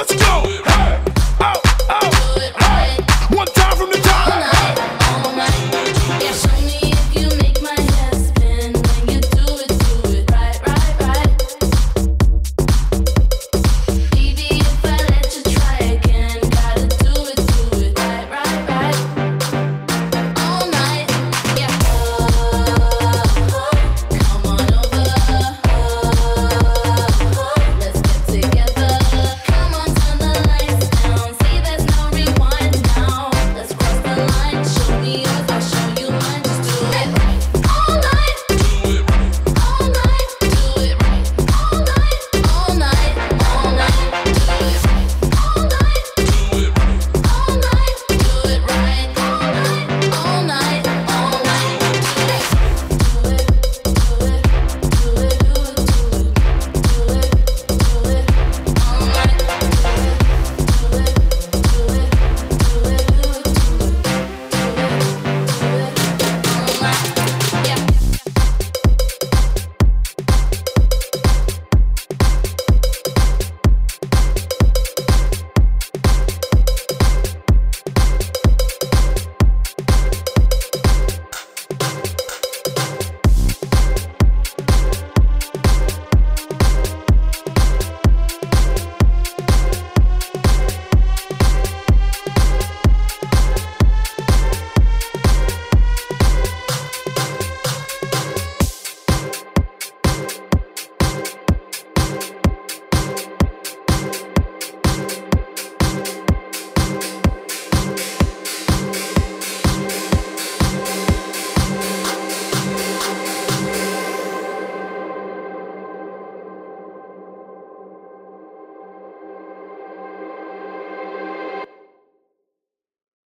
Let's go.